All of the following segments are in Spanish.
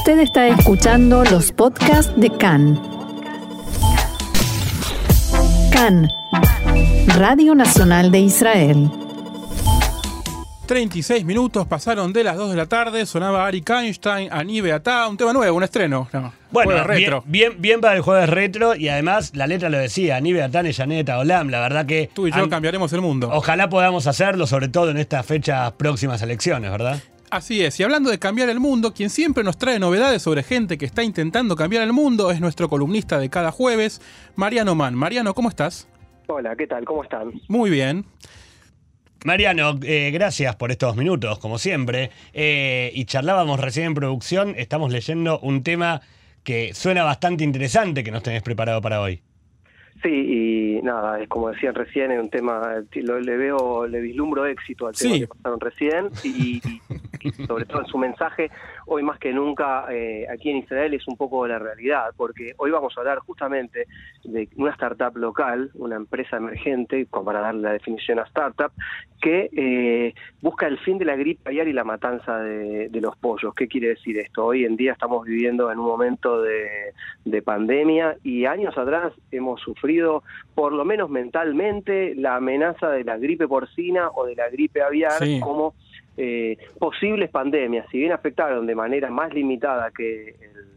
Usted está escuchando los podcasts de CAN. CAN, Radio Nacional de Israel. 36 minutos pasaron de las 2 de la tarde, sonaba Ari Einstein, Ani Beatá, un tema nuevo, un estreno. No, Bueno, bien, retro. bien, bien para el jueves retro y además la letra lo decía, Aníbal Atane, Janeta Olam, la verdad que Tú y yo an- cambiaremos el mundo. ojalá podamos hacerlo, sobre todo en estas fechas próximas elecciones, ¿verdad? Así es, y hablando de cambiar el mundo, quien siempre nos trae novedades sobre gente que está intentando cambiar el mundo es nuestro columnista de cada jueves, Mariano Mann. Mariano, ¿cómo estás? Hola, ¿qué tal? ¿Cómo están? Muy bien. Mariano, eh, gracias por estos minutos, como siempre. Eh, y charlábamos recién en producción, estamos leyendo un tema que suena bastante interesante que nos tenés preparado para hoy. Sí, y nada, es como decían recién, es un tema, lo- le veo, le vislumbro éxito al tema Sí. que pasaron recién y, y- y sobre todo en su mensaje, hoy más que nunca eh, aquí en Israel es un poco la realidad, porque hoy vamos a hablar justamente de una startup local, una empresa emergente, como para darle la definición a startup, que eh, busca el fin de la gripe aviar y la matanza de, de los pollos. ¿Qué quiere decir esto? Hoy en día estamos viviendo en un momento de, de pandemia y años atrás hemos sufrido, por lo menos mentalmente, la amenaza de la gripe porcina o de la gripe aviar Sí. como eh, posibles pandemias. Si bien afectaron de manera más limitada que el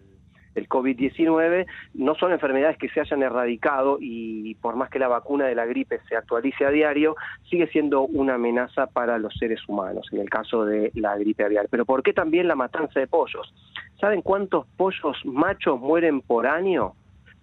el COVID-19 no son enfermedades que se hayan erradicado y por más que la vacuna de la gripe se actualice a diario, sigue siendo una amenaza para los seres humanos, en el caso de la gripe aviar. Pero ¿por qué también la matanza de pollos? ¿Saben cuántos pollos machos mueren por año?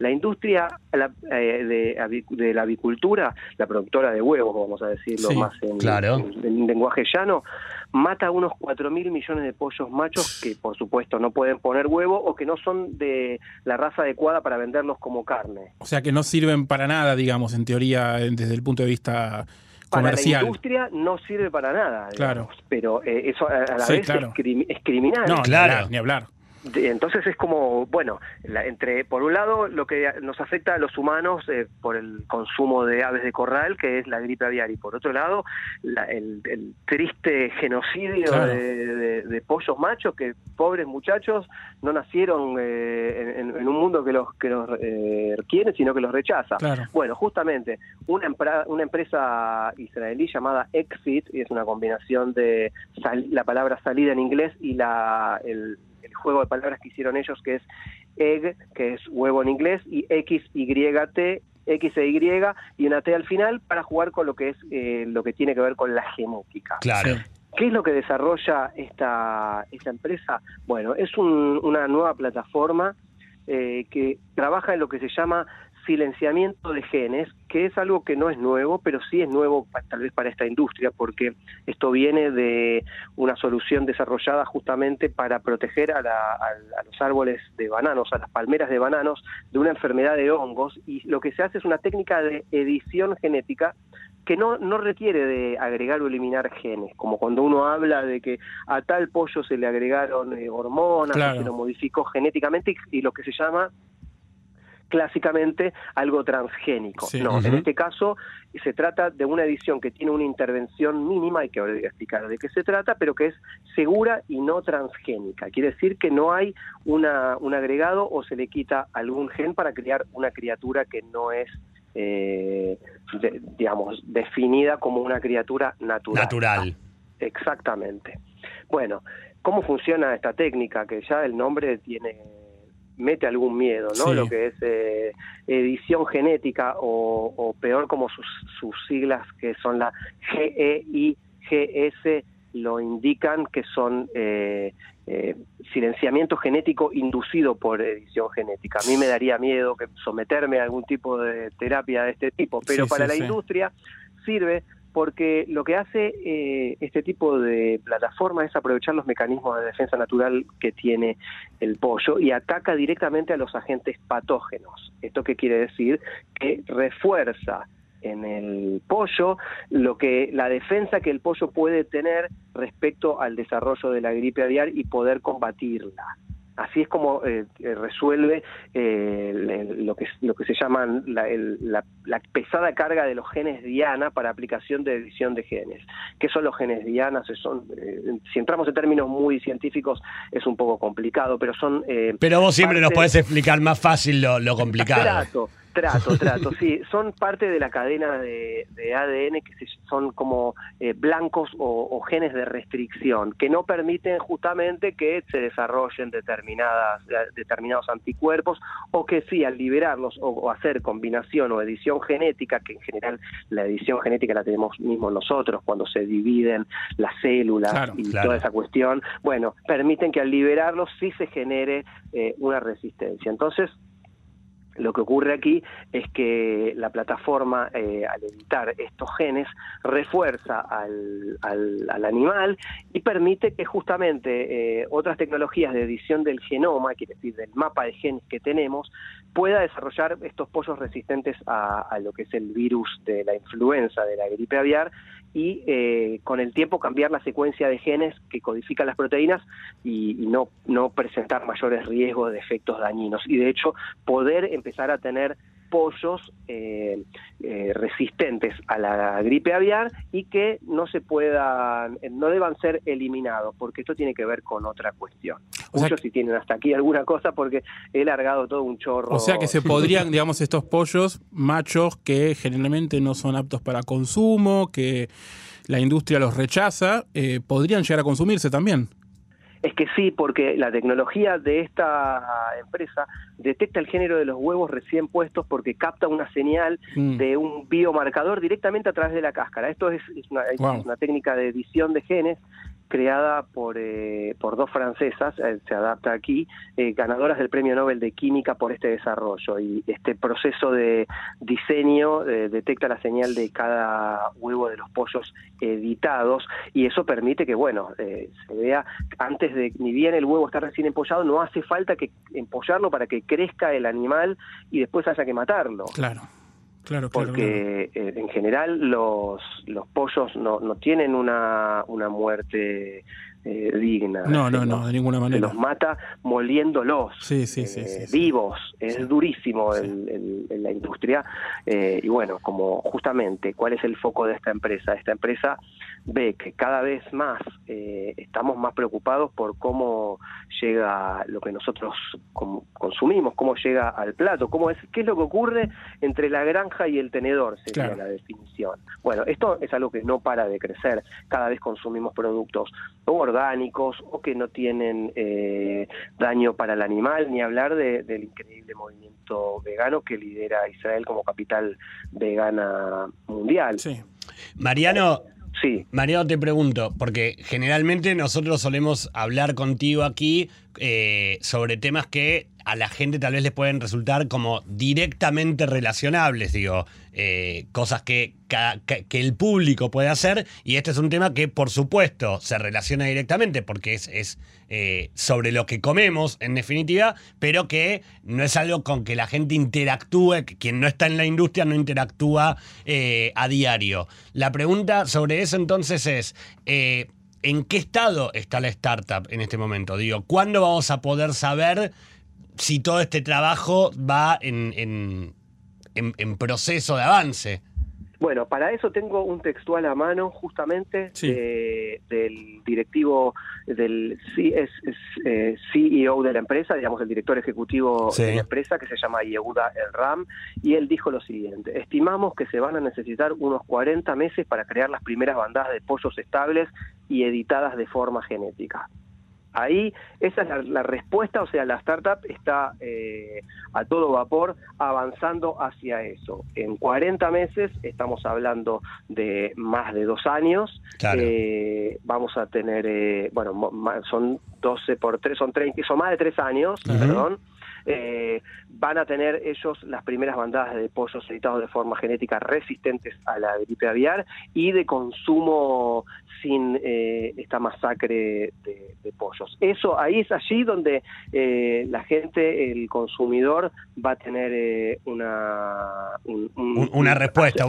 La industria la- eh, de, la avicultura, la productora de huevos, vamos a decirlo Sí, más en, claro. en- en lenguaje llano, mata unos 4 mil millones de pollos machos que por supuesto no pueden poner huevo o que no son de la raza adecuada para venderlos como carne. O sea que no sirven para nada, digamos, en teoría, desde el punto de vista Para la comercial. industria no sirve para nada, Claro. digamos, pero eh, eso a, a la Sí, vez claro. es, es criminal. No, Claro. ni hablar, ni hablar. De- Entonces es como, bueno, la- entre por un lado lo que nos afecta a los humanos eh, por el consumo de aves de corral, que es la gripe aviar, y por otro lado la- el, el triste genocidio Claro. de, de- de pollos machos que pobres muchachos no nacieron eh, en, en un mundo que los que los eh, quiere, sino que los rechaza. Claro. Bueno, justamente una, empre- una empresa israelí llamada Exit, y es una combinación de sal- la palabra salida en inglés y la, el, el juego de palabras que hicieron ellos, que es egg, que es huevo en inglés, y XYT, X e Y, y una T al final, para jugar con lo que es eh, lo que tiene que ver con la genética. Claro. ¿Qué es lo que desarrolla esta, esta empresa? Bueno, es un- una nueva plataforma eh, que trabaja en lo que se llama silenciamiento de genes, que es algo que no es nuevo, pero sí es nuevo tal vez para esta industria, porque esto viene de una solución desarrollada justamente para proteger a, la- a- a los árboles de bananos, a las palmeras de bananos, de una enfermedad de hongos, y lo que se hace es una técnica de edición genética que no, no requiere de agregar o eliminar genes, como cuando uno habla de que a tal pollo se le agregaron eh, hormonas, Claro. se lo modificó genéticamente, y, y lo que se llama clásicamente algo transgénico. Sí. No, en este caso se trata de una edición que tiene una intervención mínima, y que explicar de qué se trata, pero que es segura y no transgénica. Quiere decir que no hay una, un agregado o se le quita algún gen para crear una criatura que no es, eh, de- digamos, definida como una criatura natural. Natural. Exactamente. Bueno, ¿cómo funciona esta técnica? Que ya el nombre tiene mete algún miedo, ¿no? Sí. Lo que es eh, edición genética o, o peor como sus, sus siglas que son la GEIGS lo indican que son eh, eh, silenciamiento genético inducido por edición genética. A mí me daría miedo que someterme a algún tipo de terapia de este tipo, pero Sí, para sí, la industria sirve porque lo que hace eh, este tipo de plataforma es aprovechar los mecanismos de defensa natural que tiene el pollo y ataca directamente a los agentes patógenos. ¿Esto qué quiere decir? Que refuerza en el pollo lo que la defensa que el pollo puede tener respecto al desarrollo de la gripe aviar y poder combatirla. Así es como eh, resuelve lo, que, lo que se llaman la, la, pesada carga de los genes Diana para aplicación de edición de genes. ¿Qué son los genes Diana? Son, si entramos en términos muy científicos es un poco complicado, pero son... pero vos siempre nos podés explicar más fácil lo, lo complicado. Trato, trato, sí. Son parte de la cadena de, ADN que son como eh, blancos o, genes de restricción, que no permiten justamente que se desarrollen determinadas, determinados anticuerpos o que sí, al liberarlos o, hacer combinación o edición genética, que en general la edición genética la tenemos mismos nosotros cuando se dividen las células y toda esa cuestión, bueno, permiten que al liberarlos sí se genere eh, una resistencia. Entonces, lo que ocurre aquí es que la plataforma, eh, al editar estos genes, refuerza al, al, animal y permite que justamente eh, otras tecnologías de edición del genoma, quiere decir, del mapa de genes que tenemos, pueda desarrollar estos pollos resistentes a, a lo que es el virus de la influenza, de la gripe aviar, y eh, con el tiempo cambiar la secuencia de genes que codifican las proteínas y, no, no presentar mayores riesgos de efectos dañinos. Y de hecho poder empezar a tener pollos eh, eh, resistentes a la gripe aviar y que no se puedan, no deban ser eliminados, porque esto tiene que ver con otra cuestión. Muchos si tienen hasta aquí alguna cosa porque he largado todo un chorro. O sea que se podrían, digamos, estos pollos machos que generalmente no son aptos para consumo, que la industria los rechaza, eh, podrían llegar a consumirse también es que sí, porque la tecnología de esta empresa detecta el género de los huevos recién puestos porque capta una señal mm. de un biomarcador directamente a través de la cáscara. Esto es, una, es una técnica de edición de genes creada por, eh, por dos francesas, eh, se adapta aquí, eh, ganadoras del Premio Nobel de Química por este desarrollo. Y este proceso de diseño detecta la señal de cada huevo de los pollos editados y eso permite que, bueno, se vea antes de, ni bien el huevo está recién empollado, no hace falta que empollarlo para que crezca el animal y después haya que matarlo. Claro. Claro, porque eh, en general los, los pollos no, no tienen una, una muerte eh, digna. No, no, no, de ninguna manera. Se los mata moliéndolos sí, sí, sí, eh, vivos. Es durísimo en la industria. y bueno, como justamente, ¿cuál es el foco de esta empresa? Esta empresa ve que cada vez más eh, estamos más preocupados por cómo llega lo que nosotros consumimos, cómo llega al plato, cómo es, qué es lo que ocurre entre la y el tenedor, sería la definición. Bueno, esto es algo que no para de crecer. Cada vez consumimos productos o orgánicos o que no tienen eh, daño para el animal, ni hablar del increíble movimiento vegano que lidera Israel como capital vegana mundial. Sí. Mariano, Sí. Mariano, te pregunto, porque generalmente nosotros solemos hablar contigo aquí eh, sobre temas que a la gente tal vez les pueden resultar como directamente relacionables, digo, eh, cosas que, que, el público puede hacer, y este es un tema que por supuesto se relaciona directamente porque es, es eh, sobre lo que comemos en definitiva, pero que no es algo con que la gente interactúe, quien no está en la industria no interactúa a diario. La pregunta sobre eso entonces es... ¿En qué estado está la startup en este momento? Digo, ¿cuándo vamos a poder saber si todo este trabajo va en, en, proceso de avance? Bueno, para eso tengo un textual a mano justamente del directivo, del CEO eh, e de la empresa, digamos el director ejecutivo de la empresa que se llama Yehuda El Ram, y él dijo lo siguiente, estimamos que se van a necesitar unos 40 meses para crear las primeras bandadas de pollos estables y editadas de forma genética. Ahí esa es la, respuesta, o sea, la startup está eh, a todo vapor avanzando hacia eso. En 40 meses estamos hablando de más de dos años. Eh, vamos a tener, eh, bueno, son 12 por 3, son 30, son más de tres años, perdón eh, van a tener ellos las primeras bandadas de pollos editados de forma genética resistentes a la gripe aviar y de consumo sin eh, esta masacre de, pollos. Eso ahí es allí donde eh, la gente, el consumidor, va a tener eh, una una respuesta.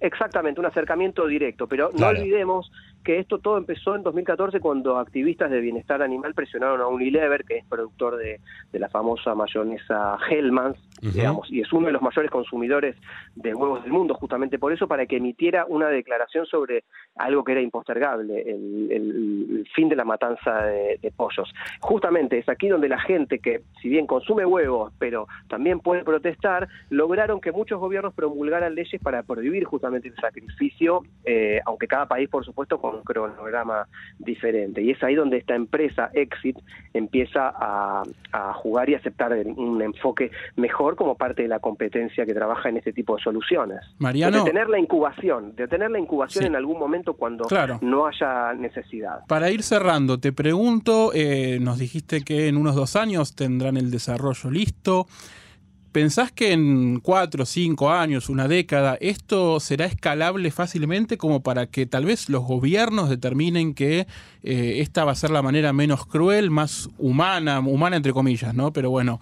exactamente, un acercamiento directo, pero no olvidemos que esto todo empezó en 2014 cuando activistas de bienestar animal presionaron a Unilever, que es productor de, la famosa mayonesa Hellmann's, digamos, y es uno de los mayores consumidores de huevos del mundo, justamente por eso, para que emitiera una declaración sobre algo que era impostergable, el, fin de la matanza de, de pollos. Justamente es aquí donde la gente que, si bien consume huevos, pero también puede protestar, lograron que muchos gobiernos promulgaran leyes para prohibir justamente el sacrificio, eh, aunque cada país, por supuesto, con un cronograma diferente. Y es ahí donde esta empresa, Exit, empieza a, jugar y aceptar un enfoque mejor como parte de la competencia que trabaja en este tipo de soluciones. Mariano. De tener la incubación, de tener la incubación en algún momento cuando no haya necesidad. Para ir cerrando, te pregunto, eh, nos dijiste que en unos dos años tendrán el desarrollo listo. ¿Pensás que en cuatro, cinco años, una década, esto será escalable fácilmente como para que tal vez los gobiernos determinen que eh, esta va a ser la manera menos cruel, más humana, humana entre comillas, ¿no? Pero bueno,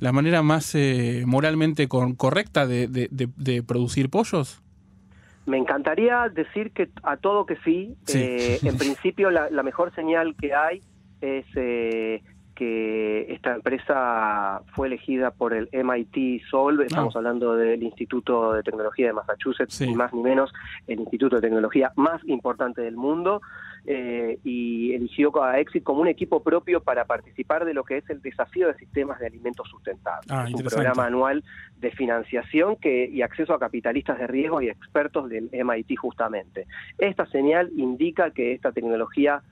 la manera más eh, moralmente correcta de, producir pollos? Me encantaría decir que a todo que sí. Eh, en principio, la, mejor señal que hay es esta empresa fue elegida por el MIT Solve, estamos ah. hablando del Instituto de Tecnología de Massachusetts, ni más ni menos el instituto de tecnología más importante del mundo, eh, y eligió a Exit como un equipo propio para participar de lo que es el desafío de sistemas de alimentos sustentables. Ah, es un programa anual de financiación que, y acceso a capitalistas de riesgo y expertos del MIT justamente. Esta señal indica que esta tecnología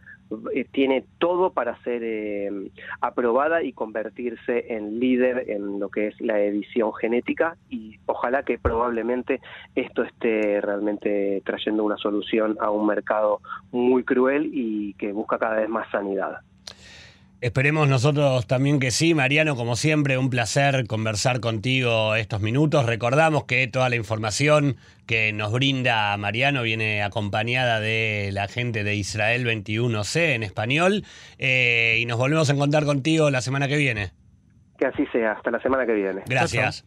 eh, tiene todo para ser eh, aprobada y convertirse en líder en lo que es la edición genética y ojalá que probablemente esto esté realmente trayendo una solución a un mercado muy cruel y que busca cada vez más sanidad. Esperemos nosotros también que sí. Mariano, como siempre, un placer conversar contigo estos minutos. Recordamos que toda la información que nos brinda Mariano viene acompañada de la gente de Israel 21C en español. Eh, y nos volvemos a encontrar contigo la semana que viene. Que así sea. Hasta la semana que viene. Gracias.